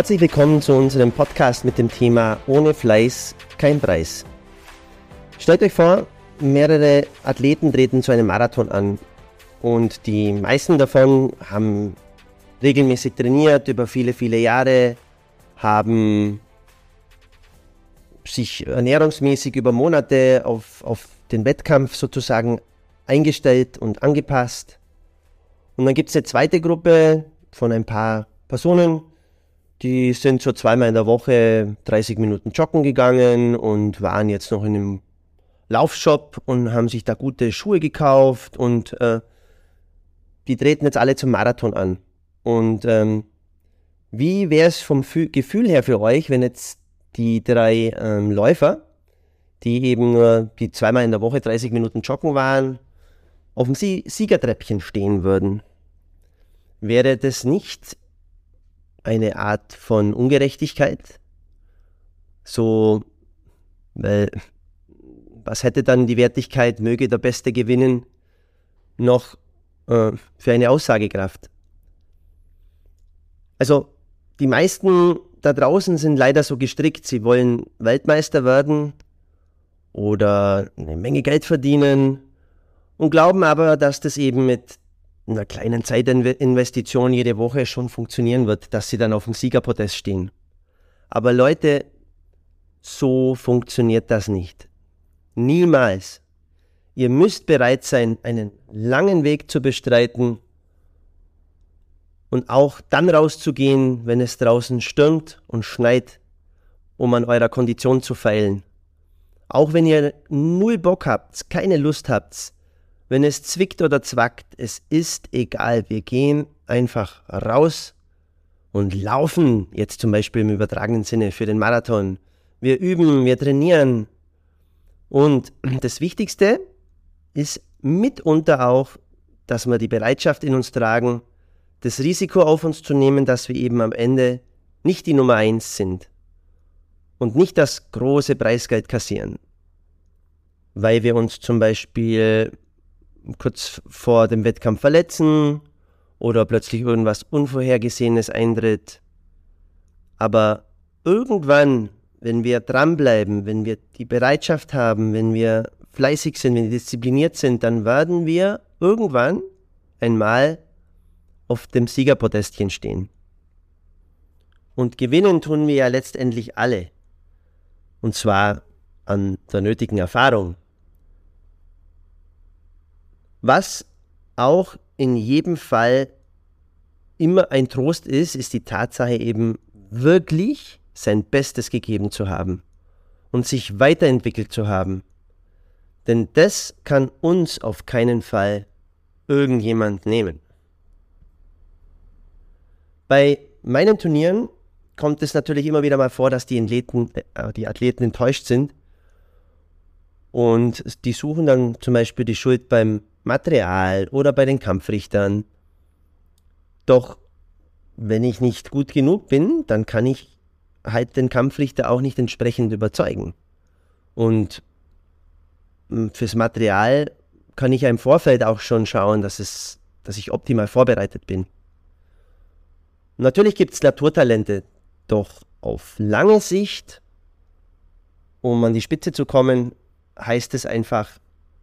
Herzlich willkommen zu unserem Podcast mit dem Thema Ohne Fleiß kein Preis. Stellt euch vor, mehrere Athleten treten zu einem Marathon an und die meisten davon haben regelmäßig trainiert über viele, viele Jahre, haben sich ernährungsmäßig über Monate auf, auf den Wettkampf sozusagen eingestellt und angepasst. Und dann gibt es eine zweite Gruppe von ein paar Personen, die sind so zweimal in der Woche 30 Minuten joggen gegangen und waren jetzt noch in einem Laufshop und haben sich da gute Schuhe gekauft und äh, die treten jetzt alle zum Marathon an. Und ähm, wie wäre es vom Fü Gefühl her für euch, wenn jetzt die drei ähm, Läufer, die eben nur die zweimal in der Woche 30 Minuten joggen waren, auf dem Sie Siegertreppchen stehen würden? Wäre das nicht eine Art von Ungerechtigkeit. So, weil was hätte dann die Wertigkeit, möge der Beste gewinnen, noch äh, für eine Aussagekraft? Also die meisten da draußen sind leider so gestrickt, sie wollen Weltmeister werden oder eine Menge Geld verdienen und glauben aber, dass das eben mit einer kleinen Zeitinvestition jede Woche schon funktionieren wird, dass sie dann auf dem Siegerpodest stehen. Aber Leute, so funktioniert das nicht. Niemals. Ihr müsst bereit sein, einen langen Weg zu bestreiten und auch dann rauszugehen, wenn es draußen stürmt und schneit, um an eurer Kondition zu feilen. Auch wenn ihr null Bock habt, keine Lust habt, wenn es zwickt oder zwackt, es ist egal. Wir gehen einfach raus und laufen, jetzt zum Beispiel im übertragenen Sinne für den Marathon. Wir üben, wir trainieren. Und das Wichtigste ist mitunter auch, dass wir die Bereitschaft in uns tragen, das Risiko auf uns zu nehmen, dass wir eben am Ende nicht die Nummer eins sind und nicht das große Preisgeld kassieren, weil wir uns zum Beispiel kurz vor dem Wettkampf verletzen oder plötzlich irgendwas Unvorhergesehenes eintritt. Aber irgendwann, wenn wir dranbleiben, wenn wir die Bereitschaft haben, wenn wir fleißig sind, wenn wir diszipliniert sind, dann werden wir irgendwann einmal auf dem Siegerpodestchen stehen. Und gewinnen tun wir ja letztendlich alle. Und zwar an der nötigen Erfahrung, was auch in jedem Fall immer ein Trost ist, ist die Tatsache eben wirklich sein Bestes gegeben zu haben und sich weiterentwickelt zu haben. Denn das kann uns auf keinen Fall irgendjemand nehmen. Bei meinen Turnieren kommt es natürlich immer wieder mal vor, dass die Athleten, äh, die Athleten enttäuscht sind und die suchen dann zum Beispiel die Schuld beim Material oder bei den Kampfrichtern. Doch wenn ich nicht gut genug bin, dann kann ich halt den Kampfrichter auch nicht entsprechend überzeugen. Und hm, fürs Material kann ich ja im Vorfeld auch schon schauen, dass, es, dass ich optimal vorbereitet bin. Natürlich gibt es Naturtalente, doch auf lange Sicht, um an die Spitze zu kommen, heißt es einfach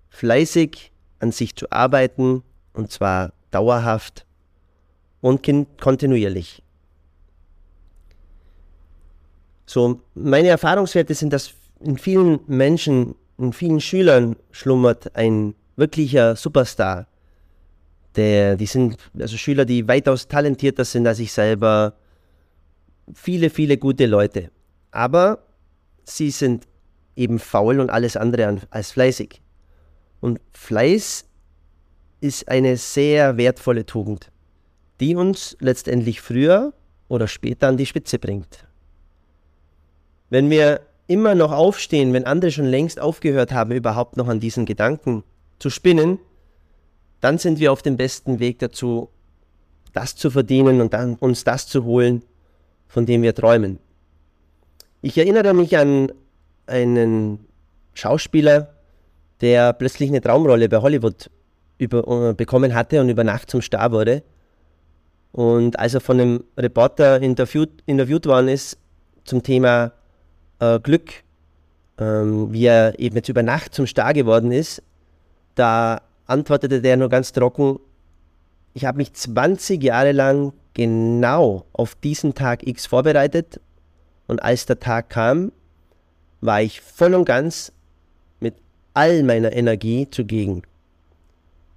fleißig an sich zu arbeiten, und zwar dauerhaft und kontinuierlich. So, meine Erfahrungswerte sind, dass in vielen Menschen, in vielen Schülern schlummert ein wirklicher Superstar. Der, die sind also Schüler, die weitaus talentierter sind als ich selber. Viele, viele gute Leute. Aber sie sind eben faul und alles andere als fleißig. Und Fleiß ist eine sehr wertvolle Tugend, die uns letztendlich früher oder später an die Spitze bringt. Wenn wir immer noch aufstehen, wenn andere schon längst aufgehört haben, überhaupt noch an diesen Gedanken zu spinnen, dann sind wir auf dem besten Weg dazu, das zu verdienen und dann uns das zu holen, von dem wir träumen. Ich erinnere mich an einen Schauspieler, der plötzlich eine Traumrolle bei Hollywood über, uh, bekommen hatte und über Nacht zum Star wurde. Und als er von einem Reporter interviewt, interviewt worden ist zum Thema äh, Glück, ähm, wie er eben jetzt über Nacht zum Star geworden ist, da antwortete der nur ganz trocken, ich habe mich 20 Jahre lang genau auf diesen Tag X vorbereitet und als der Tag kam, war ich voll und ganz all meiner Energie zugegen.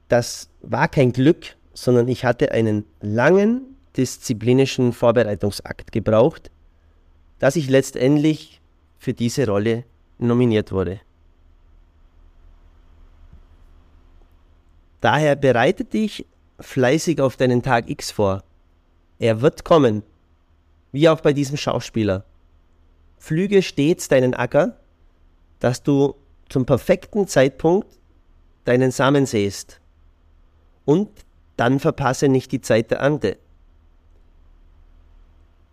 Das war kein Glück, sondern ich hatte einen langen disziplinischen Vorbereitungsakt gebraucht, dass ich letztendlich für diese Rolle nominiert wurde. Daher bereite dich fleißig auf deinen Tag X vor. Er wird kommen, wie auch bei diesem Schauspieler. Flüge stets deinen Acker, dass du zum perfekten Zeitpunkt deinen Samen säst. Und dann verpasse nicht die Zeit der Ernte.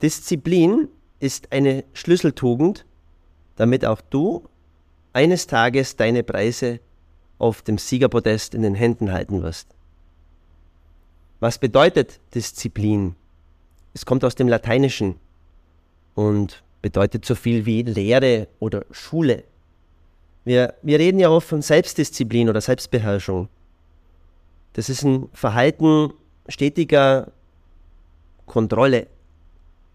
Disziplin ist eine Schlüsseltugend, damit auch du eines Tages deine Preise auf dem Siegerpodest in den Händen halten wirst. Was bedeutet Disziplin? Es kommt aus dem Lateinischen und bedeutet so viel wie Lehre oder Schule. Wir, wir reden ja oft von Selbstdisziplin oder Selbstbeherrschung. Das ist ein Verhalten stetiger Kontrolle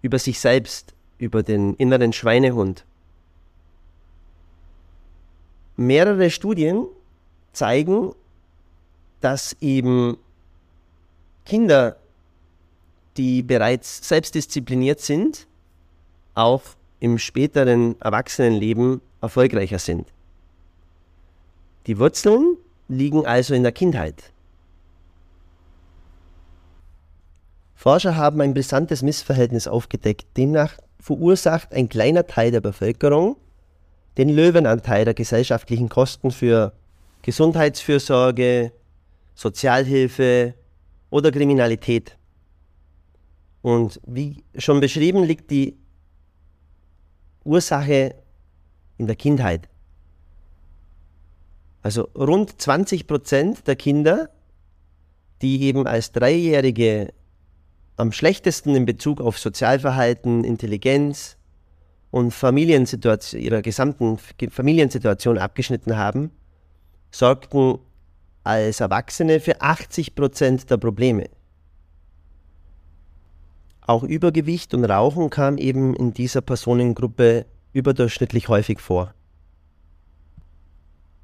über sich selbst, über den inneren Schweinehund. Mehrere Studien zeigen, dass eben Kinder, die bereits selbstdiszipliniert sind, auch im späteren Erwachsenenleben erfolgreicher sind. Die Wurzeln liegen also in der Kindheit. Forscher haben ein brisantes Missverhältnis aufgedeckt. Demnach verursacht ein kleiner Teil der Bevölkerung den Löwenanteil der gesellschaftlichen Kosten für Gesundheitsfürsorge, Sozialhilfe oder Kriminalität. Und wie schon beschrieben, liegt die Ursache in der Kindheit. Also rund 20 Prozent der Kinder, die eben als Dreijährige am schlechtesten in Bezug auf Sozialverhalten, Intelligenz und Familiensituation, ihrer gesamten Familiensituation abgeschnitten haben, sorgten als Erwachsene für 80 Prozent der Probleme. Auch Übergewicht und Rauchen kam eben in dieser Personengruppe überdurchschnittlich häufig vor.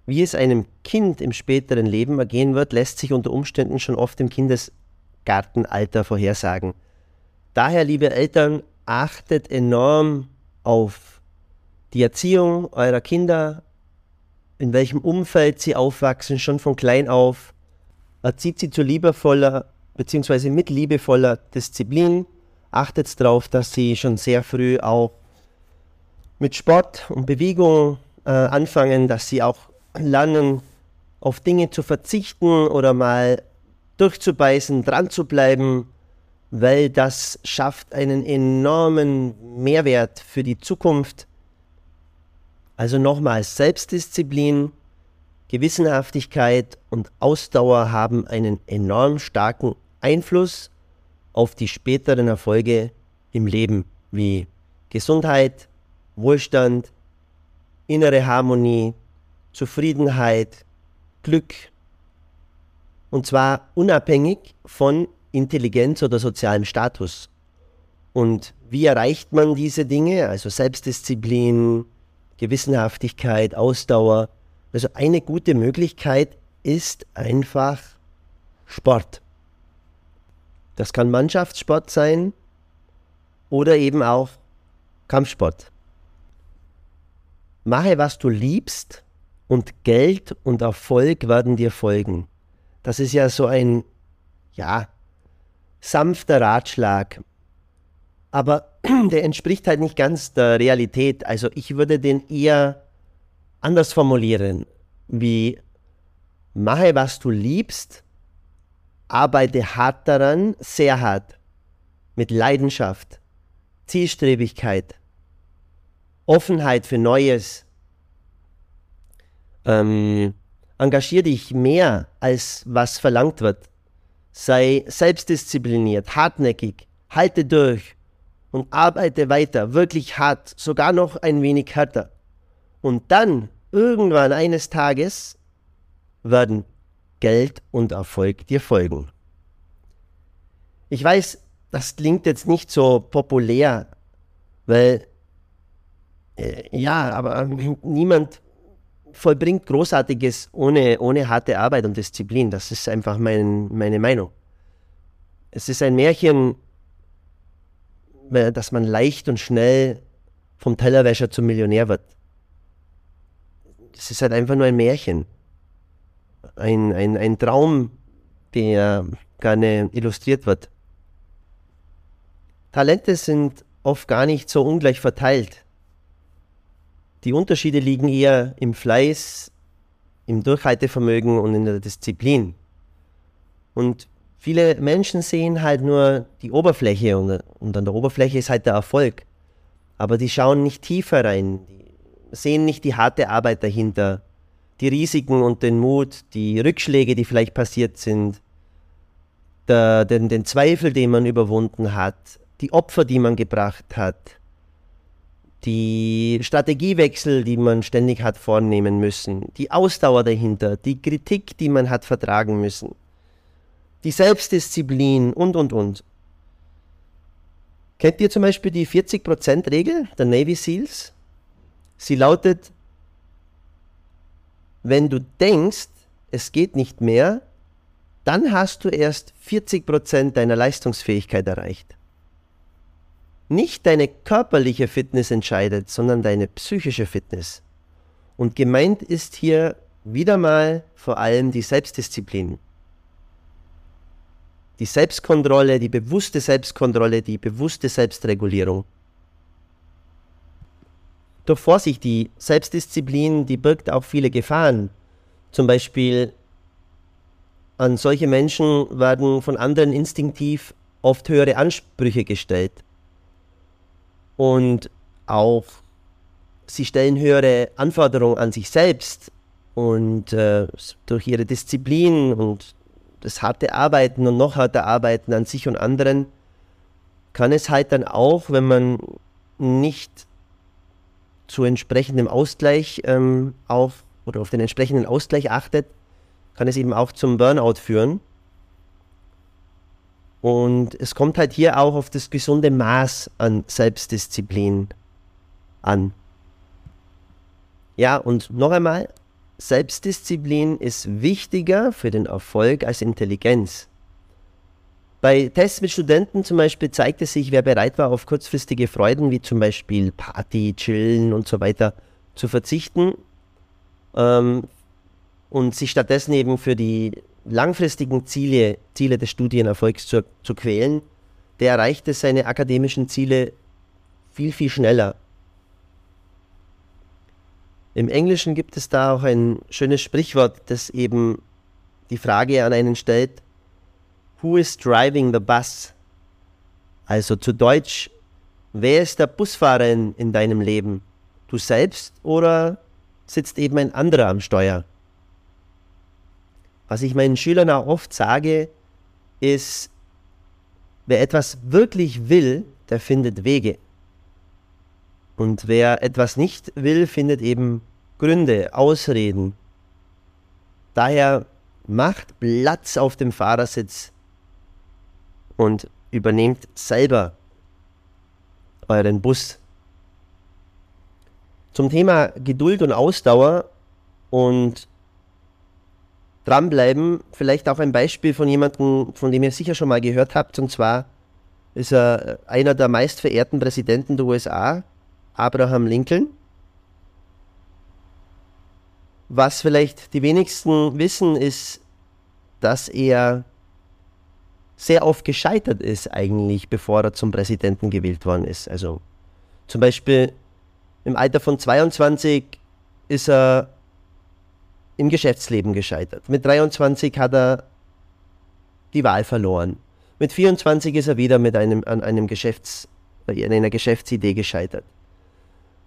Wie es einem Kind im späteren Leben ergehen wird, lässt sich unter Umständen schon oft im Kindesgartenalter vorhersagen. Daher, liebe Eltern, achtet enorm auf die Erziehung eurer Kinder, in welchem Umfeld sie aufwachsen, schon von klein auf, erzieht sie zu liebevoller bzw. mit liebevoller Disziplin, achtet darauf, dass sie schon sehr früh auch mit Sport und Bewegung äh, anfangen, dass sie auch lernen, auf Dinge zu verzichten oder mal durchzubeißen, dran zu bleiben, weil das schafft einen enormen Mehrwert für die Zukunft. Also nochmals, Selbstdisziplin, Gewissenhaftigkeit und Ausdauer haben einen enorm starken Einfluss auf die späteren Erfolge im Leben, wie Gesundheit, Wohlstand, innere Harmonie, Zufriedenheit, Glück. Und zwar unabhängig von Intelligenz oder sozialem Status. Und wie erreicht man diese Dinge? Also Selbstdisziplin, Gewissenhaftigkeit, Ausdauer. Also eine gute Möglichkeit ist einfach Sport. Das kann Mannschaftssport sein oder eben auch Kampfsport. Mache, was du liebst und Geld und Erfolg werden dir folgen. das ist ja so ein, ja, sanfter Ratschlag. Aber der entspricht halt nicht ganz der Realität. Also ich würde den eher anders formulieren, wie mache, was du liebst, arbeite hart daran, sehr hart, mit Leidenschaft, Zielstrebigkeit, Offenheit für Neues. Ähm, engagier dich mehr, als was verlangt wird. Sei selbstdiszipliniert, hartnäckig, halte durch und arbeite weiter, wirklich hart, sogar noch ein wenig härter. Und dann, irgendwann eines Tages, werden Geld und Erfolg dir folgen. Ich weiß, das klingt jetzt nicht so populär, weil äh, ja, aber niemand vollbringt Großartiges ohne, ohne harte Arbeit und Disziplin. Das ist einfach mein, meine Meinung. Es ist ein Märchen, dass man leicht und schnell vom Tellerwäscher zum Millionär wird. Es ist halt einfach nur ein Märchen. Ein, ein, ein Traum, der gerne illustriert wird. Talente sind oft gar nicht so ungleich verteilt. Die Unterschiede liegen eher im Fleiß, im Durchhaltevermögen und in der Disziplin. Und viele Menschen sehen halt nur die Oberfläche und, und an der Oberfläche ist halt der Erfolg. Aber die schauen nicht tiefer rein, die sehen nicht die harte Arbeit dahinter, die Risiken und den Mut, die Rückschläge, die vielleicht passiert sind, der, den, den Zweifel, den man überwunden hat, die Opfer, die man gebracht hat die Strategiewechsel, die man ständig hat vornehmen müssen, die Ausdauer dahinter, die Kritik, die man hat vertragen müssen, die Selbstdisziplin und, und, und. Kennt ihr zum Beispiel die 40%-Regel der Navy SEALs? Sie lautet, wenn du denkst, es geht nicht mehr, dann hast du erst 40% deiner Leistungsfähigkeit erreicht nicht deine körperliche Fitness entscheidet, sondern deine psychische Fitness. Und gemeint ist hier wieder mal vor allem die Selbstdisziplin. Die Selbstkontrolle, die bewusste Selbstkontrolle, die bewusste Selbstregulierung. Doch Vorsicht, die Selbstdisziplin, die birgt auch viele Gefahren. Zum Beispiel an solche Menschen werden von anderen instinktiv oft höhere Ansprüche gestellt und auch sie stellen höhere Anforderungen an sich selbst und äh, durch ihre Disziplin und das harte Arbeiten und noch harte Arbeiten an sich und anderen kann es halt dann auch, wenn man nicht zu entsprechendem Ausgleich ähm, auf oder auf den entsprechenden Ausgleich achtet, kann es eben auch zum Burnout führen. Und es kommt halt hier auch auf das gesunde Maß an Selbstdisziplin an. Ja, und noch einmal, Selbstdisziplin ist wichtiger für den Erfolg als Intelligenz. Bei Tests mit Studenten zum Beispiel zeigte sich, wer bereit war, auf kurzfristige Freuden wie zum Beispiel Party, Chillen und so weiter zu verzichten ähm, und sich stattdessen eben für die langfristigen Ziele, Ziele des Studienerfolgs zu, zu quälen, der erreichte seine akademischen Ziele viel, viel schneller. Im Englischen gibt es da auch ein schönes Sprichwort, das eben die Frage an einen stellt, Who is driving the bus? Also zu Deutsch, wer ist der Busfahrer in, in deinem Leben? Du selbst oder sitzt eben ein anderer am Steuer? Was ich meinen Schülern auch oft sage, ist, wer etwas wirklich will, der findet Wege. Und wer etwas nicht will, findet eben Gründe, Ausreden. Daher macht Platz auf dem Fahrersitz und übernehmt selber euren Bus. Zum Thema Geduld und Ausdauer und dranbleiben. Vielleicht auch ein Beispiel von jemandem, von dem ihr sicher schon mal gehört habt. Und zwar ist er einer der meistverehrten Präsidenten der USA, Abraham Lincoln. Was vielleicht die wenigsten wissen, ist, dass er sehr oft gescheitert ist eigentlich, bevor er zum Präsidenten gewählt worden ist. Also zum Beispiel im Alter von 22 ist er im Geschäftsleben gescheitert. Mit 23 hat er die Wahl verloren. Mit 24 ist er wieder mit einem, an einem Geschäfts, an einer Geschäftsidee gescheitert.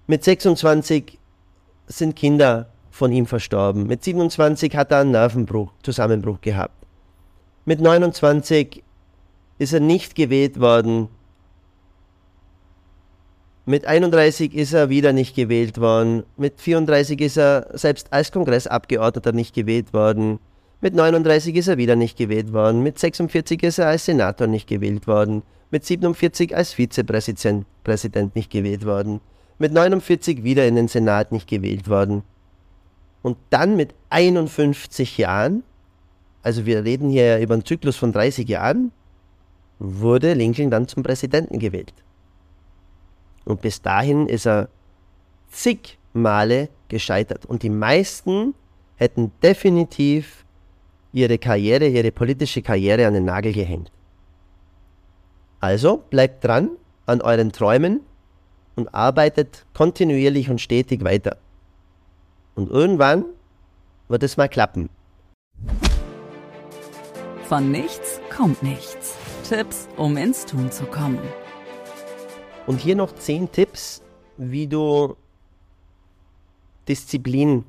Mit 26 sind Kinder von ihm verstorben. Mit 27 hat er einen Nervenbruch, Zusammenbruch gehabt. Mit 29 ist er nicht gewählt worden. Mit 31 ist er wieder nicht gewählt worden. Mit 34 ist er selbst als Kongressabgeordneter nicht gewählt worden. Mit 39 ist er wieder nicht gewählt worden. Mit 46 ist er als Senator nicht gewählt worden. Mit 47 als Vizepräsident Präsident nicht gewählt worden. Mit 49 wieder in den Senat nicht gewählt worden. Und dann mit 51 Jahren, also wir reden hier über einen Zyklus von 30 Jahren, wurde Lincoln dann zum Präsidenten gewählt. Und bis dahin ist er zig Male gescheitert. Und die meisten hätten definitiv ihre Karriere, ihre politische Karriere an den Nagel gehängt. Also bleibt dran an euren Träumen und arbeitet kontinuierlich und stetig weiter. Und irgendwann wird es mal klappen. Von nichts kommt nichts. Tipps, um ins Tun zu kommen. Und hier noch zehn Tipps, wie du Disziplin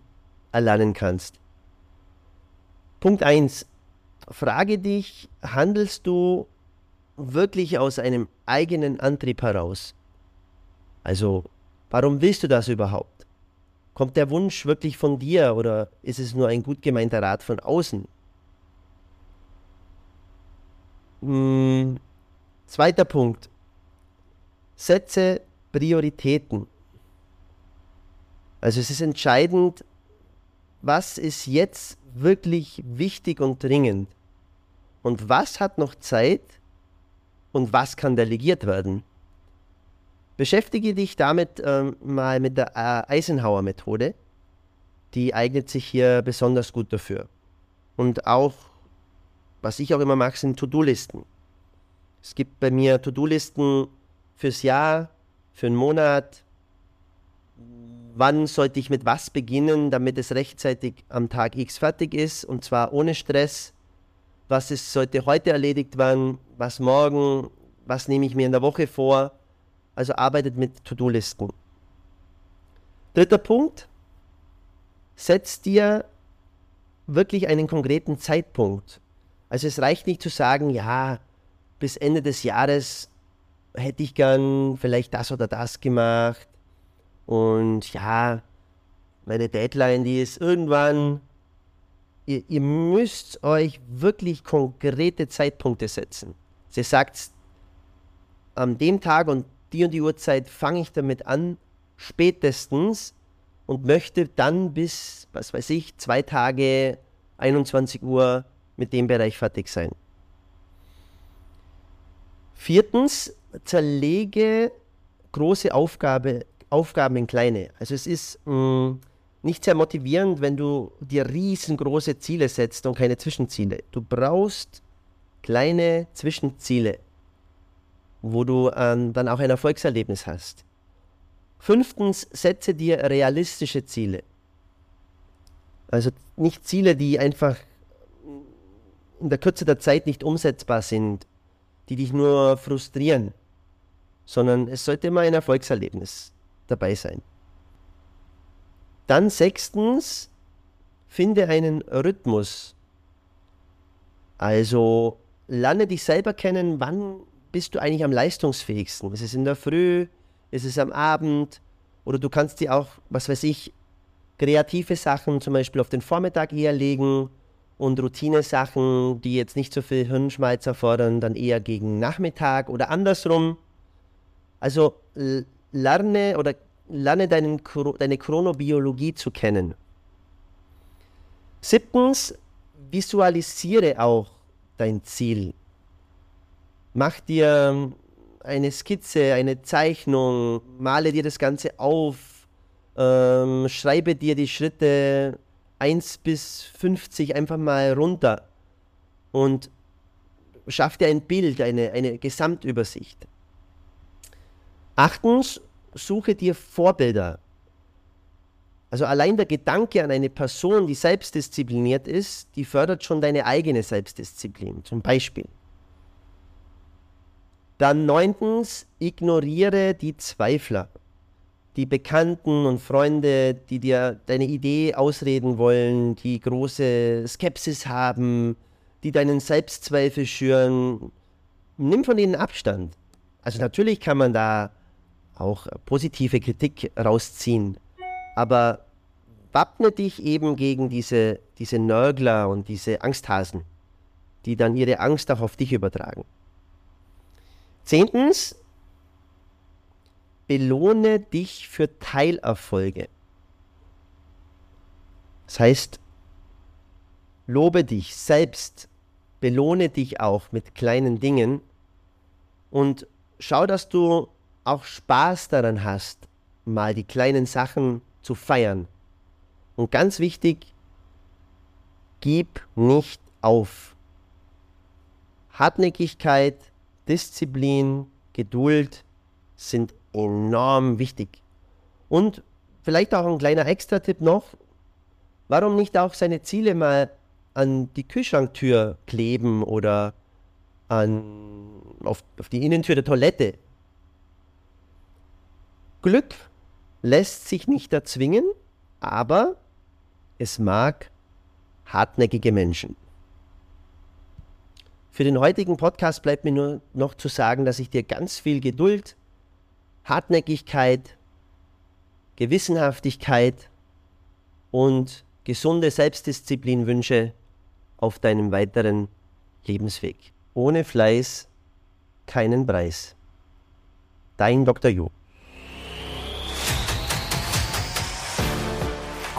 erlernen kannst. Punkt 1. Frage dich, handelst du wirklich aus einem eigenen Antrieb heraus? Also, warum willst du das überhaupt? Kommt der Wunsch wirklich von dir oder ist es nur ein gut gemeinter Rat von außen? Hm, zweiter Punkt. Setze Prioritäten. Also es ist entscheidend, was ist jetzt wirklich wichtig und dringend? Und was hat noch Zeit und was kann delegiert werden? Beschäftige dich damit ähm, mal mit der äh, Eisenhower-Methode. Die eignet sich hier besonders gut dafür. Und auch, was ich auch immer mache, sind To-Do-Listen. Es gibt bei mir To-Do-Listen fürs Jahr, für einen Monat, wann sollte ich mit was beginnen, damit es rechtzeitig am Tag X fertig ist und zwar ohne Stress. Was ist, sollte heute erledigt werden, was morgen, was nehme ich mir in der Woche vor. Also arbeitet mit To-Do-Listen. Dritter Punkt, setz dir wirklich einen konkreten Zeitpunkt. Also es reicht nicht zu sagen, ja, bis Ende des Jahres hätte ich gern vielleicht das oder das gemacht und ja, meine Deadline, die ist irgendwann. Ihr, ihr müsst euch wirklich konkrete Zeitpunkte setzen. Sie sagt, an dem Tag und die und die Uhrzeit fange ich damit an, spätestens, und möchte dann bis, was weiß ich, zwei Tage, 21 Uhr mit dem Bereich fertig sein. Viertens, zerlege große Aufgabe Aufgaben in kleine. Also es ist mh, nicht sehr motivierend, wenn du dir riesengroße Ziele setzt und keine Zwischenziele. Du brauchst kleine Zwischenziele, wo du ähm, dann auch ein Erfolgserlebnis hast. Fünftens, setze dir realistische Ziele. Also nicht Ziele, die einfach in der Kürze der Zeit nicht umsetzbar sind, die dich nur frustrieren, sondern es sollte immer ein Erfolgserlebnis dabei sein. Dann sechstens, finde einen Rhythmus. Also lerne dich selber kennen, wann bist du eigentlich am leistungsfähigsten. Ist es in der Früh, ist es am Abend oder du kannst dir auch, was weiß ich, kreative Sachen zum Beispiel auf den Vormittag eher legen und Routine-Sachen, die jetzt nicht so viel Hirnschmalz erfordern, dann eher gegen Nachmittag oder andersrum. Also lerne oder lerne deinen, deine Chronobiologie zu kennen. Siebtens, visualisiere auch dein Ziel. Mach dir eine Skizze, eine Zeichnung, male dir das Ganze auf, ähm, schreibe dir die Schritte 1 bis 50 einfach mal runter und schaff dir ein Bild, eine, eine Gesamtübersicht. Achtens, suche dir Vorbilder. Also allein der Gedanke an eine Person, die selbstdiszipliniert ist, die fördert schon deine eigene Selbstdisziplin. Zum Beispiel. Dann neuntens, ignoriere die Zweifler, die Bekannten und Freunde, die dir deine Idee ausreden wollen, die große Skepsis haben, die deinen Selbstzweifel schüren. Nimm von ihnen Abstand. Also natürlich kann man da auch positive Kritik rausziehen, aber wappne dich eben gegen diese, diese Nörgler und diese Angsthasen, die dann ihre Angst auch auf dich übertragen. Zehntens, belohne dich für Teilerfolge. Das heißt, lobe dich selbst, belohne dich auch mit kleinen Dingen und schau, dass du auch Spaß daran hast, mal die kleinen Sachen zu feiern. Und ganz wichtig, gib nicht auf. Hartnäckigkeit Disziplin, Geduld sind enorm wichtig. Und vielleicht auch ein kleiner Extra-Tipp noch, warum nicht auch seine Ziele mal an die Kühlschranktür kleben oder an, auf, auf die Innentür der Toilette. Glück lässt sich nicht erzwingen, aber es mag hartnäckige Menschen. Für den heutigen Podcast bleibt mir nur noch zu sagen, dass ich dir ganz viel Geduld, Hartnäckigkeit, Gewissenhaftigkeit und gesunde Selbstdisziplin wünsche auf deinem weiteren Lebensweg. Ohne Fleiß keinen Preis. Dein Dr. Ju.